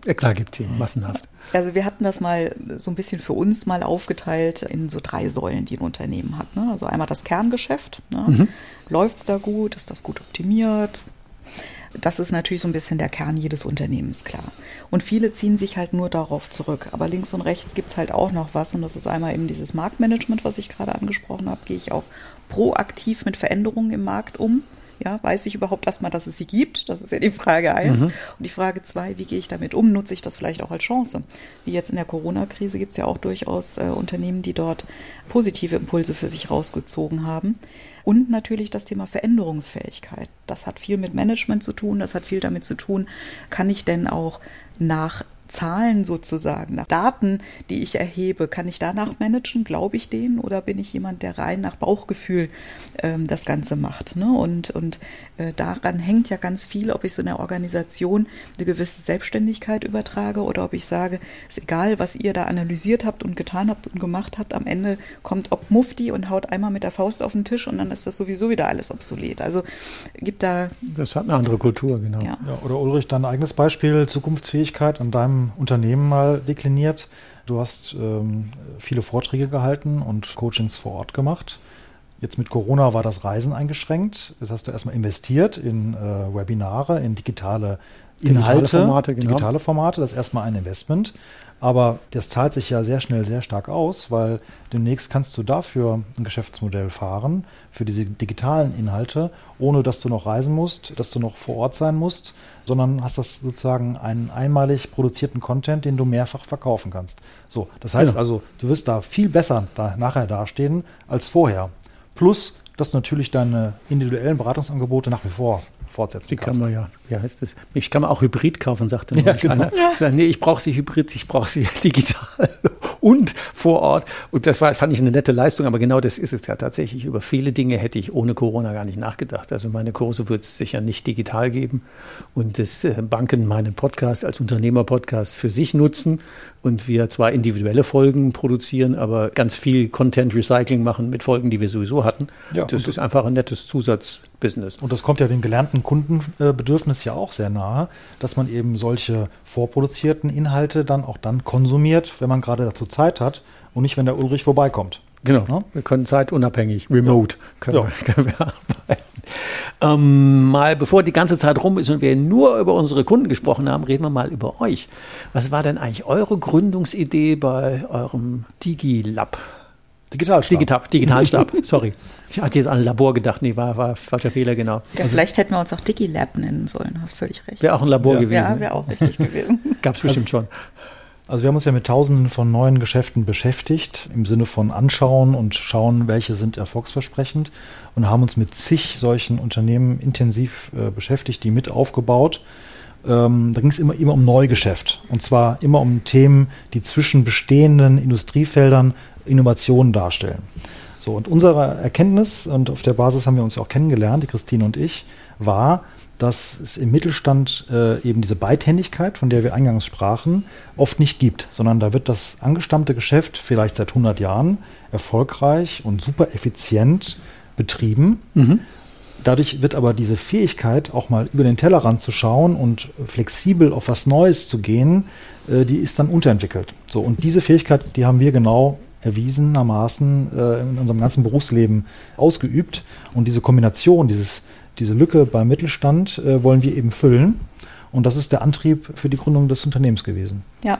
Ja, klar gibt es massenhaft. Also wir hatten das mal so ein bisschen für uns mal aufgeteilt in so drei Säulen, die ein Unternehmen hat. Ne? Also einmal das Kerngeschäft. Ne? Mhm. Läuft es da gut? Ist das gut optimiert? Das ist natürlich so ein bisschen der Kern jedes Unternehmens, klar. Und viele ziehen sich halt nur darauf zurück. Aber links und rechts gibt es halt auch noch was. Und das ist einmal eben dieses Marktmanagement, was ich gerade angesprochen habe. Gehe ich auch proaktiv mit Veränderungen im Markt um? Ja, weiß ich überhaupt erstmal, dass es sie gibt? Das ist ja die Frage eins. Mhm. Und die Frage zwei, wie gehe ich damit um? Nutze ich das vielleicht auch als Chance? Wie jetzt in der Corona-Krise gibt es ja auch durchaus äh, Unternehmen, die dort positive Impulse für sich rausgezogen haben. Und natürlich das Thema Veränderungsfähigkeit. Das hat viel mit Management zu tun, das hat viel damit zu tun, kann ich denn auch nach Zahlen sozusagen, nach Daten, die ich erhebe, kann ich danach managen? Glaube ich denen oder bin ich jemand, der rein nach Bauchgefühl ähm, das Ganze macht? Ne? Und, und äh, daran hängt ja ganz viel, ob ich so einer Organisation eine gewisse Selbstständigkeit übertrage oder ob ich sage, ist egal, was ihr da analysiert habt und getan habt und gemacht habt, am Ende kommt ob Mufti und haut einmal mit der Faust auf den Tisch und dann ist das sowieso wieder alles obsolet. Also gibt da. Das hat eine andere Kultur, genau. Ja. Ja, oder Ulrich, dein eigenes Beispiel, Zukunftsfähigkeit an deinem Unternehmen mal dekliniert. Du hast ähm, viele Vorträge gehalten und Coachings vor Ort gemacht. Jetzt mit Corona war das Reisen eingeschränkt. Jetzt hast du erstmal investiert in äh, Webinare, in digitale Inhalte, digitale Formate, genau. digitale Formate. Das ist erstmal ein Investment. Aber das zahlt sich ja sehr schnell sehr stark aus, weil demnächst kannst du dafür ein Geschäftsmodell fahren, für diese digitalen Inhalte, ohne dass du noch reisen musst, dass du noch vor Ort sein musst, sondern hast das sozusagen einen einmalig produzierten Content, den du mehrfach verkaufen kannst. So, das heißt genau. also, du wirst da viel besser da nachher dastehen als vorher. Plus, dass natürlich deine individuellen Beratungsangebote nach wie vor fortsetzen Die kann man ja, wie heißt das? Ich kann man auch Hybrid kaufen, sagte ja, genau. Ja. Nee, ich brauche sie Hybrid, ich brauche sie digital und vor Ort. Und das war, fand ich eine nette Leistung, aber genau das ist es ja tatsächlich. Über viele Dinge hätte ich ohne Corona gar nicht nachgedacht. Also meine Kurse wird es sicher nicht digital geben und das äh, Banken meinen Podcast als Unternehmerpodcast für sich nutzen und wir zwar individuelle Folgen produzieren, aber ganz viel Content Recycling machen mit Folgen, die wir sowieso hatten. Ja, das ist einfach ein nettes Zusatzbusiness. Und das kommt ja dem gelernten Kundenbedürfnis ja auch sehr nahe, dass man eben solche vorproduzierten Inhalte dann auch dann konsumiert, wenn man gerade dazu Zeit hat und nicht, wenn der Ulrich vorbeikommt. Genau. Ja? Wir können zeitunabhängig, remote ja. Können, ja. wir, können wir arbeiten. Ähm, mal bevor die ganze Zeit rum ist und wir nur über unsere Kunden gesprochen haben, reden wir mal über euch. Was war denn eigentlich eure Gründungsidee bei eurem DigiLab? Digitalstab. Digital, Digitalstab, sorry. Ich hatte jetzt an ein Labor gedacht, nee, war, war falscher Fehler, genau. Ja, also, vielleicht hätten wir uns auch DigiLab nennen sollen, hast völlig recht. Wäre auch ein Labor ja. gewesen. Ja, wäre auch richtig gewesen. Gab es bestimmt also, schon. Also wir haben uns ja mit tausenden von neuen Geschäften beschäftigt, im Sinne von anschauen und schauen, welche sind erfolgsversprechend und haben uns mit zig solchen Unternehmen intensiv äh, beschäftigt, die mit aufgebaut. Ähm, da ging es immer, immer um Neugeschäft und zwar immer um Themen, die zwischen bestehenden Industriefeldern Innovationen darstellen. So, und unsere Erkenntnis, und auf der Basis haben wir uns ja auch kennengelernt, die Christine und ich, war, dass es im Mittelstand äh, eben diese Beidhändigkeit, von der wir eingangs sprachen, oft nicht gibt, sondern da wird das angestammte Geschäft vielleicht seit 100 Jahren erfolgreich und super effizient betrieben. Mhm. Dadurch wird aber diese Fähigkeit, auch mal über den Tellerrand zu schauen und flexibel auf was Neues zu gehen, äh, die ist dann unterentwickelt. So, und diese Fähigkeit, die haben wir genau erwiesenermaßen äh, in unserem ganzen Berufsleben ausgeübt. Und diese Kombination, dieses diese Lücke beim Mittelstand äh, wollen wir eben füllen. Und das ist der Antrieb für die Gründung des Unternehmens gewesen. Ja.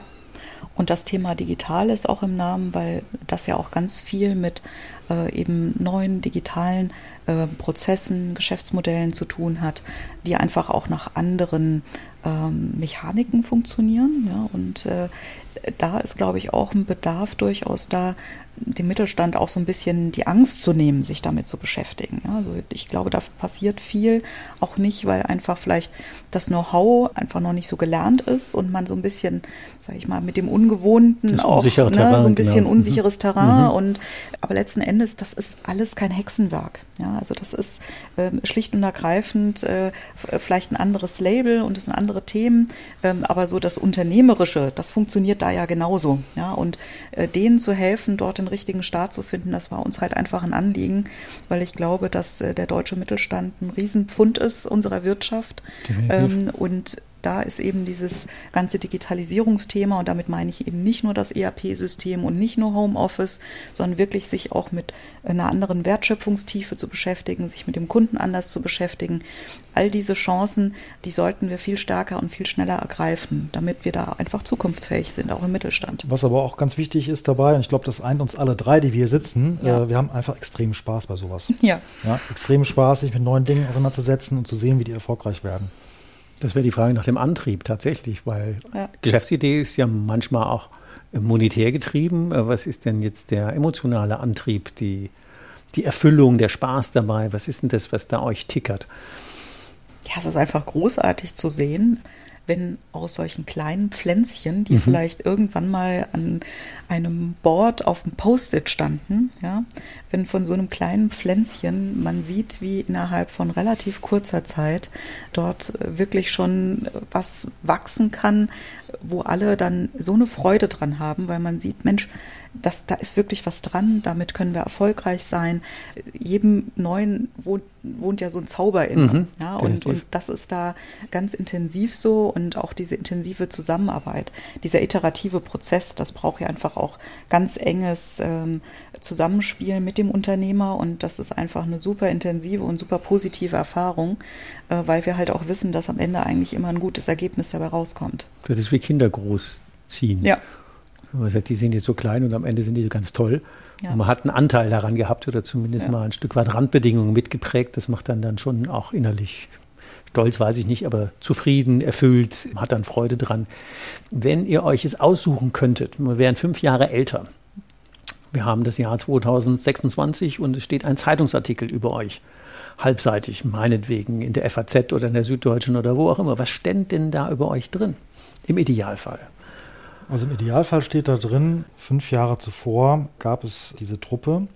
Und das Thema digital ist auch im Namen, weil das ja auch ganz viel mit äh, eben neuen digitalen äh, Prozessen, Geschäftsmodellen zu tun hat, die einfach auch nach anderen ähm, Mechaniken funktionieren. Ja? Und äh, da ist, glaube ich, auch ein Bedarf durchaus da, dem Mittelstand auch so ein bisschen die Angst zu nehmen, sich damit zu beschäftigen. Also ich glaube, da passiert viel, auch nicht, weil einfach vielleicht das Know-how einfach noch nicht so gelernt ist und man so ein bisschen, sage ich mal, mit dem Ungewohnten auch ne, Terrain, so ein bisschen genau. unsicheres Terrain mhm. und aber letzten Endes, das ist alles kein Hexenwerk. Ja, also das ist äh, schlicht und ergreifend äh, vielleicht ein anderes Label und es sind andere Themen, ähm, aber so das Unternehmerische, das funktioniert da ja genauso. Ja, und äh, denen zu helfen, dort den richtigen Start zu finden, das war uns halt einfach ein Anliegen, weil ich glaube, dass äh, der deutsche Mittelstand ein Riesenpfund ist unserer Wirtschaft. Ähm, und da ist eben dieses ganze Digitalisierungsthema und damit meine ich eben nicht nur das ERP-System und nicht nur Homeoffice, sondern wirklich sich auch mit einer anderen Wertschöpfungstiefe zu beschäftigen, sich mit dem Kunden anders zu beschäftigen. All diese Chancen, die sollten wir viel stärker und viel schneller ergreifen, damit wir da einfach zukunftsfähig sind, auch im Mittelstand. Was aber auch ganz wichtig ist dabei, und ich glaube, das eint uns alle drei, die wir hier sitzen, ja. äh, wir haben einfach extrem Spaß bei sowas. Ja. ja. Extrem Spaß, sich mit neuen Dingen auseinanderzusetzen und zu sehen, wie die erfolgreich werden. Das wäre die Frage nach dem Antrieb tatsächlich, weil ja. Geschäftsidee ist ja manchmal auch monetär getrieben. Äh, was ist denn jetzt der emotionale Antrieb, die, die Erfüllung, der Spaß dabei? Was ist denn das, was da euch tickert? Ja, es ist einfach großartig zu sehen, wenn aus solchen kleinen Pflänzchen, die mhm. vielleicht irgendwann mal an einem Board auf dem Post-it standen, ja, wenn von so einem kleinen Pflänzchen man sieht, wie innerhalb von relativ kurzer Zeit dort äh, wirklich schon was wachsen kann, wo alle dann so eine Freude dran haben, weil man sieht, Mensch, das, da ist wirklich was dran, damit können wir erfolgreich sein. Jedem Neuen wohnt, wohnt ja so ein Zauber in. Mhm, ja, und, und das ist da ganz intensiv so und auch diese intensive Zusammenarbeit, dieser iterative Prozess, das braucht ja einfach auch ganz enges ähm, Zusammenspiel mit dem Unternehmer und das ist einfach eine super intensive und super positive Erfahrung, äh, weil wir halt auch wissen, dass am Ende eigentlich immer ein gutes Ergebnis dabei rauskommt. Das ist wie Kinder großziehen. Ja. Man sagt, die sind jetzt so klein und am Ende sind die ganz toll. Ja. Und man hat einen Anteil daran gehabt oder zumindest ja. mal ein Stück weit Randbedingungen mitgeprägt. Das macht dann dann schon auch innerlich stolz, weiß ich nicht, aber zufrieden, erfüllt, hat dann Freude dran. Wenn ihr euch es aussuchen könntet, wir wären fünf Jahre älter. Wir haben das Jahr 2026 und es steht ein Zeitungsartikel über euch halbseitig, meinetwegen in der FAZ oder in der Süddeutschen oder wo auch immer. Was stände denn da über euch drin? Im Idealfall. Also im Idealfall steht da drin, fünf Jahre zuvor gab es diese Truppe,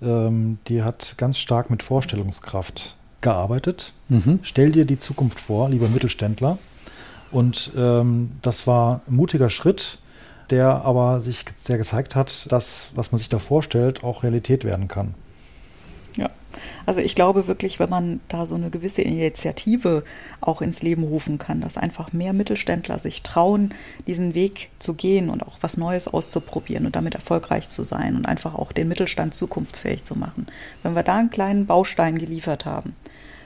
ähm, die hat ganz stark mit Vorstellungskraft gearbeitet. Mhm. Stell dir die Zukunft vor, lieber Mittelständler. Und ähm, das war ein mutiger Schritt, der aber sich sehr gezeigt hat, dass, was man sich da vorstellt, auch Realität werden kann. Also ich glaube wirklich, wenn man da so eine gewisse Initiative auch ins Leben rufen kann, dass einfach mehr Mittelständler sich trauen, diesen Weg zu gehen und auch was Neues auszuprobieren und damit erfolgreich zu sein und einfach auch den Mittelstand zukunftsfähig zu machen. Wenn wir da einen kleinen Baustein geliefert haben,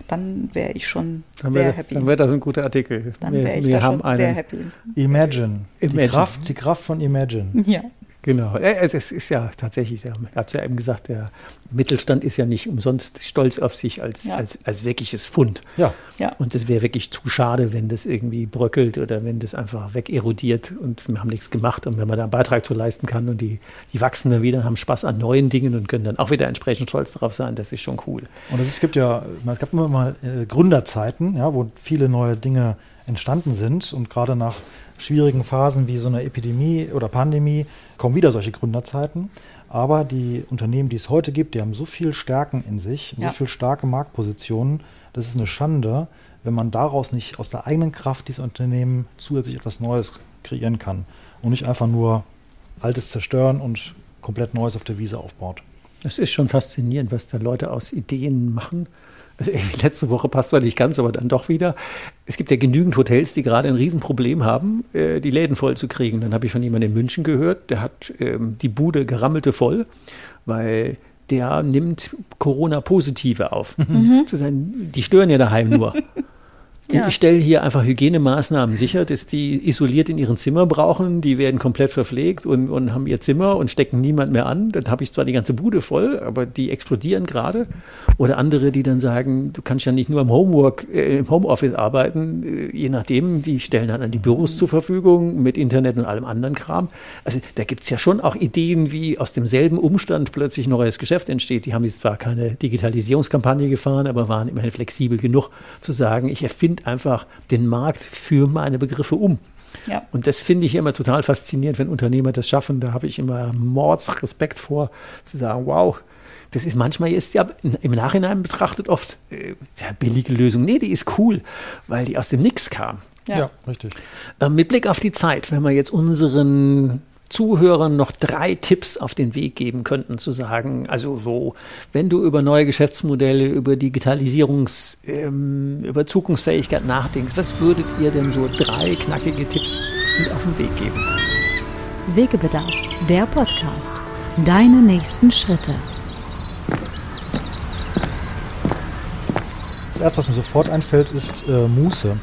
dann wäre ich schon dann sehr wär, happy. Dann wäre das ein guter Artikel. Dann wäre ich wir da schon sehr happy. Imagine. Imagine. Die, Kraft, die Kraft von Imagine. Ja. Genau, es ist ja tatsächlich, ich habe es ja eben gesagt, der Mittelstand ist ja nicht umsonst stolz auf sich als, ja. als, als wirkliches Fund. Ja. ja. Und es wäre wirklich zu schade, wenn das irgendwie bröckelt oder wenn das einfach wegerodiert und wir haben nichts gemacht. Und wenn man da einen Beitrag zu leisten kann und die, die wachsen dann wieder, haben Spaß an neuen Dingen und können dann auch wieder entsprechend stolz darauf sein, das ist schon cool. Und es gibt ja, es gab immer mal äh, Gründerzeiten, ja, wo viele neue Dinge entstanden sind und gerade nach schwierigen Phasen wie so einer Epidemie oder Pandemie kommen wieder solche Gründerzeiten. Aber die Unternehmen, die es heute gibt, die haben so viel Stärken in sich, ja. so viel starke Marktpositionen. Das ist eine Schande, wenn man daraus nicht aus der eigenen Kraft dieses Unternehmen zusätzlich etwas Neues kreieren kann und nicht einfach nur Altes zerstören und komplett Neues auf der Wiese aufbaut. Es ist schon faszinierend, was da Leute aus Ideen machen also irgendwie letzte Woche passt zwar nicht ganz, aber dann doch wieder. Es gibt ja genügend Hotels, die gerade ein Riesenproblem haben, äh, die Läden voll zu kriegen. Dann habe ich von jemandem in München gehört, der hat ähm, die Bude gerammelte voll, weil der nimmt Corona-Positive auf. Mhm. Die stören ja daheim nur. Ja. Ich stelle hier einfach Hygienemaßnahmen sicher, dass die isoliert in ihren Zimmer brauchen. Die werden komplett verpflegt und, und haben ihr Zimmer und stecken niemand mehr an. Dann habe ich zwar die ganze Bude voll, aber die explodieren gerade. Oder andere, die dann sagen, du kannst ja nicht nur im Homework, äh, im Homeoffice arbeiten. Äh, je nachdem, die stellen dann an die Büros zur Verfügung mit Internet und allem anderen Kram. Also da gibt es ja schon auch Ideen, wie aus demselben Umstand plötzlich ein neues Geschäft entsteht. Die haben jetzt zwar keine Digitalisierungskampagne gefahren, aber waren immerhin flexibel genug zu sagen, ich erfinde nimmt einfach den Markt für meine Begriffe um. Ja. Und das finde ich immer total faszinierend, wenn Unternehmer das schaffen. Da habe ich immer Mordsrespekt vor, zu sagen, wow, das ist manchmal ist ja im Nachhinein betrachtet oft äh, ja, billige Lösung. Nee, die ist cool, weil die aus dem Nix kam. Ja, ja richtig. Äh, mit Blick auf die Zeit, wenn wir jetzt unseren Zuhörern noch drei Tipps auf den Weg geben könnten, zu sagen, also so, wenn du über neue Geschäftsmodelle, über Digitalisierungs, ähm, über Zukunftsfähigkeit nachdenkst, was würdet ihr denn so drei knackige Tipps mit auf den Weg geben? Wegebedarf, der Podcast. Deine nächsten Schritte. Das erste, was mir sofort einfällt, ist äh, Muße.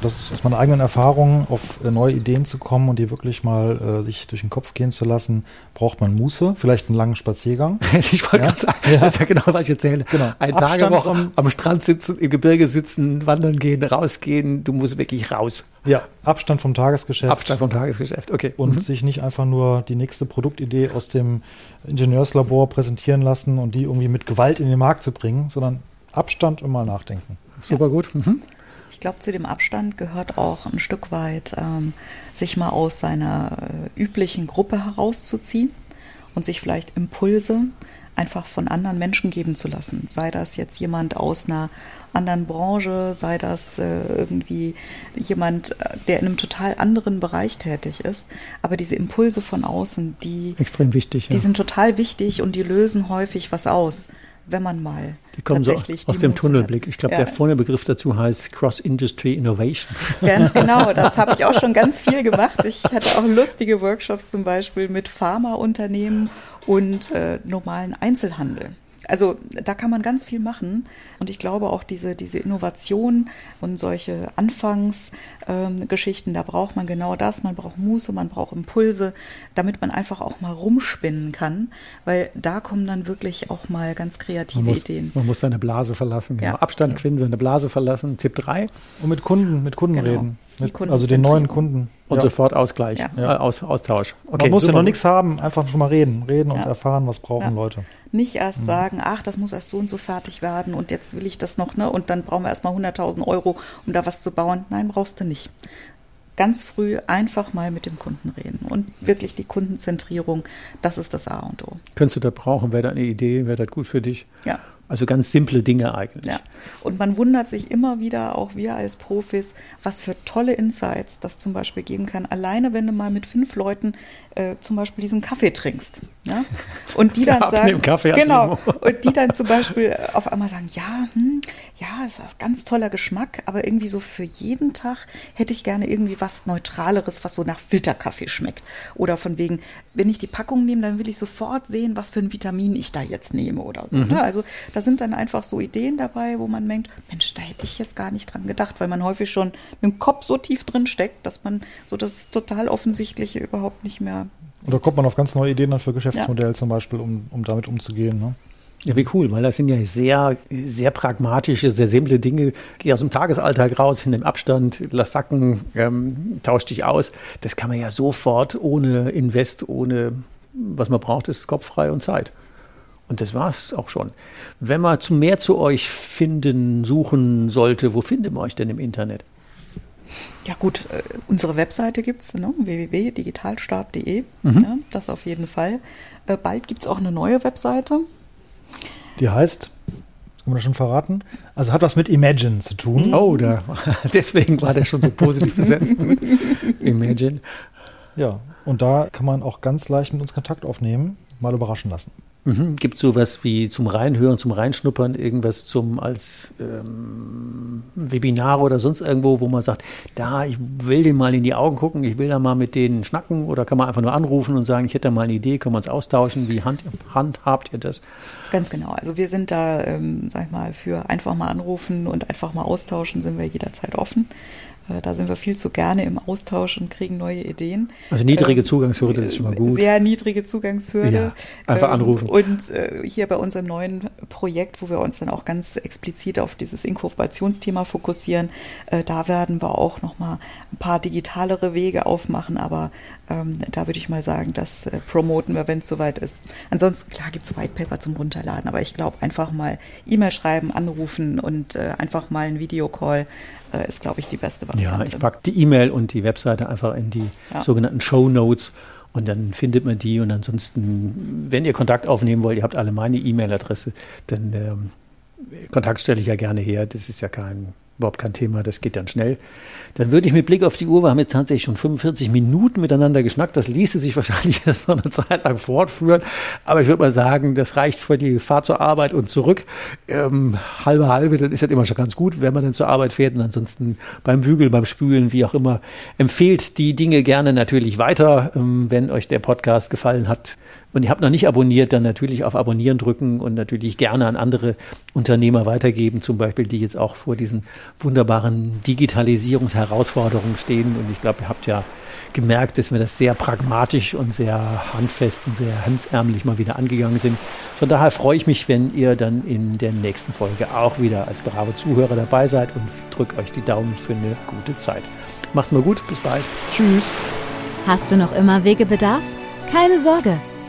Das aus meiner eigenen Erfahrung, auf äh, neue Ideen zu kommen und die wirklich mal äh, sich durch den Kopf gehen zu lassen, braucht man Muße, vielleicht einen langen Spaziergang. ich wollte ja? gerade sagen, ja. das ist ja genau, was ich erzähle. Genau. Ein Tagewoche am, am Strand sitzen, im Gebirge sitzen, wandern gehen, rausgehen, du musst wirklich raus. Ja, Abstand vom Tagesgeschäft. Abstand vom Tagesgeschäft, okay. Und mhm. sich nicht einfach nur die nächste Produktidee aus dem Ingenieurslabor präsentieren lassen und die irgendwie mit Gewalt in den Markt zu bringen, sondern Abstand und mal nachdenken. Super ja. gut. Mhm. Ich glaube, zu dem Abstand gehört auch ein Stück weit, ähm, sich mal aus seiner äh, üblichen Gruppe herauszuziehen und sich vielleicht Impulse einfach von anderen Menschen geben zu lassen. Sei das jetzt jemand aus einer anderen Branche, sei das äh, irgendwie jemand, äh, der in einem total anderen Bereich tätig ist. Aber diese Impulse von außen, die extrem wichtig, die ja. sind total wichtig und die lösen häufig was aus wenn man mal die kommen so aus, aus dem Tunnelblick. Ich glaube, ja. der vorne Begriff dazu heißt Cross-Industry Innovation. Ganz genau, das habe ich auch schon ganz viel gemacht. Ich hatte auch lustige Workshops zum Beispiel mit Pharmaunternehmen und äh, normalen Einzelhandel. Also da kann man ganz viel machen. Und ich glaube auch diese, diese Innovation und solche Anfangsgeschichten, ähm, da braucht man genau das. Man braucht Muße, man braucht Impulse, damit man einfach auch mal rumspinnen kann. Weil da kommen dann wirklich auch mal ganz kreative man muss, Ideen. Man muss seine Blase verlassen. Genau. Ja. Abstand finden, seine Blase verlassen. Tipp 3. Und mit Kunden, mit Kunden genau. reden. Mit, also den neuen Kunden. Und ja. sofort Ausgleich, ja. äh, Aus, Austausch. Okay, Man muss ja noch nichts haben, einfach schon mal reden. Reden und erfahren, was brauchen Leute. Nicht erst mhm. sagen, ach, das muss erst so und so fertig werden und jetzt will ich das noch, ne? Und dann brauchen wir erstmal 100.000 Euro, um da was zu bauen. Nein, brauchst du nicht. Ganz früh einfach mal mit dem Kunden reden und wirklich die Kundenzentrierung, das ist das A und O. Könntest du das brauchen? Wäre das eine Idee? Wäre das gut für dich? Ja. Also ganz simple Dinge eigentlich. Ja. Und man wundert sich immer wieder, auch wir als Profis, was für tolle Insights das zum Beispiel geben kann. Alleine, wenn du mal mit fünf Leuten äh, zum Beispiel diesen Kaffee trinkst. Ja? Und die dann sagen, genau, und die dann zum Beispiel auf einmal sagen, ja, hm, ja, ist ein ganz toller Geschmack, aber irgendwie so für jeden Tag hätte ich gerne irgendwie was Neutraleres, was so nach Filterkaffee schmeckt. Oder von wegen, wenn ich die Packung nehme, dann will ich sofort sehen, was für ein Vitamin ich da jetzt nehme oder so. Mhm. Ne? Also da sind dann einfach so Ideen dabei, wo man denkt, Mensch, da hätte ich jetzt gar nicht dran gedacht, weil man häufig schon mit dem Kopf so tief drin steckt, dass man so das total Offensichtliche überhaupt nicht mehr und da kommt man auf ganz neue Ideen dann für Geschäftsmodelle ja. zum Beispiel, um, um damit umzugehen. Ne? Ja, wie cool, weil das sind ja sehr, sehr pragmatische, sehr simple Dinge. Geh aus dem Tagesalltag raus, in dem Abstand, lass sacken, ähm, tausch dich aus. Das kann man ja sofort ohne Invest, ohne was man braucht, ist kopffrei und Zeit. Und das war es auch schon. Wenn man zu mehr zu euch finden, suchen sollte, wo findet man euch denn im Internet? Ja gut, äh, unsere Webseite gibt es, ne? www.digitalstab.de, mhm. ja, das auf jeden Fall. Äh, bald gibt es auch eine neue Webseite. Die heißt, kann man das schon verraten? Also hat was mit Imagine zu tun. Oh, da, deswegen war der schon so positiv besetzt. Imagine. Ja, und da kann man auch ganz leicht mit uns Kontakt aufnehmen, mal überraschen lassen. Mhm. Gibt es sowas wie zum Reinhören, zum Reinschnuppern, irgendwas zum als ähm, Webinar oder sonst irgendwo, wo man sagt, da, ich will denen mal in die Augen gucken, ich will da mal mit denen schnacken oder kann man einfach nur anrufen und sagen, ich hätte da mal eine Idee, können wir uns austauschen, wie hand, handhabt ihr das? Ganz genau. Also wir sind da, ähm, sag ich mal, für einfach mal anrufen und einfach mal austauschen, sind wir jederzeit offen. Äh, da sind wir viel zu gerne im Austausch und kriegen neue Ideen. Also niedrige ähm, Zugangshürde ist schon mal gut. Sehr niedrige Zugangshürde. Ja, einfach ähm, anrufen. Und äh, hier bei unserem neuen Projekt, wo wir uns dann auch ganz explizit auf dieses Inkubationsthema fokussieren, äh, da werden wir auch nochmal ein paar digitalere Wege aufmachen, aber ähm, da würde ich mal sagen, das promoten wir, wenn es soweit ist. Ansonsten, klar, gibt es White Paper zum Runterladen, aber ich glaube, einfach mal E-Mail schreiben, anrufen und einfach mal einen Videocall äh, ist, glaube ich, die beste Variante. Ja, ich packe die E-Mail und die Webseite einfach in die ja. sogenannten Show Notes und dann findet man die. Und ansonsten, wenn ihr Kontakt aufnehmen wollt, ihr habt alle meine E-Mail-Adresse, dann ähm, Kontakt stelle ich ja gerne her. Das ist ja kein, Überhaupt kein Thema, das geht dann schnell. Dann würde ich mit Blick auf die Uhr, wir haben jetzt tatsächlich schon 45 Minuten miteinander geschnackt, das ließe sich wahrscheinlich erst noch eine Zeit lang fortführen, aber ich würde mal sagen, das reicht für die Fahrt zur Arbeit und zurück. Ähm, halbe halbe, dann ist das immer schon ganz gut, wenn man dann zur Arbeit fährt und ansonsten beim Bügeln, beim Spülen, wie auch immer, empfehlt die Dinge gerne natürlich weiter, ähm, wenn euch der Podcast gefallen hat und ihr habt noch nicht abonniert, dann natürlich auf Abonnieren drücken und natürlich gerne an andere Unternehmer weitergeben, zum Beispiel, die jetzt auch vor diesen wunderbaren Digitalisierungsherausforderungen stehen. Und ich glaube, ihr habt ja gemerkt, dass wir das sehr pragmatisch und sehr handfest und sehr hansärmlich mal wieder angegangen sind. Von daher freue ich mich, wenn ihr dann in der nächsten Folge auch wieder als brave Zuhörer dabei seid und drückt euch die Daumen für eine gute Zeit. Macht's mal gut, bis bald. Tschüss. Hast du noch immer Wegebedarf? Keine Sorge.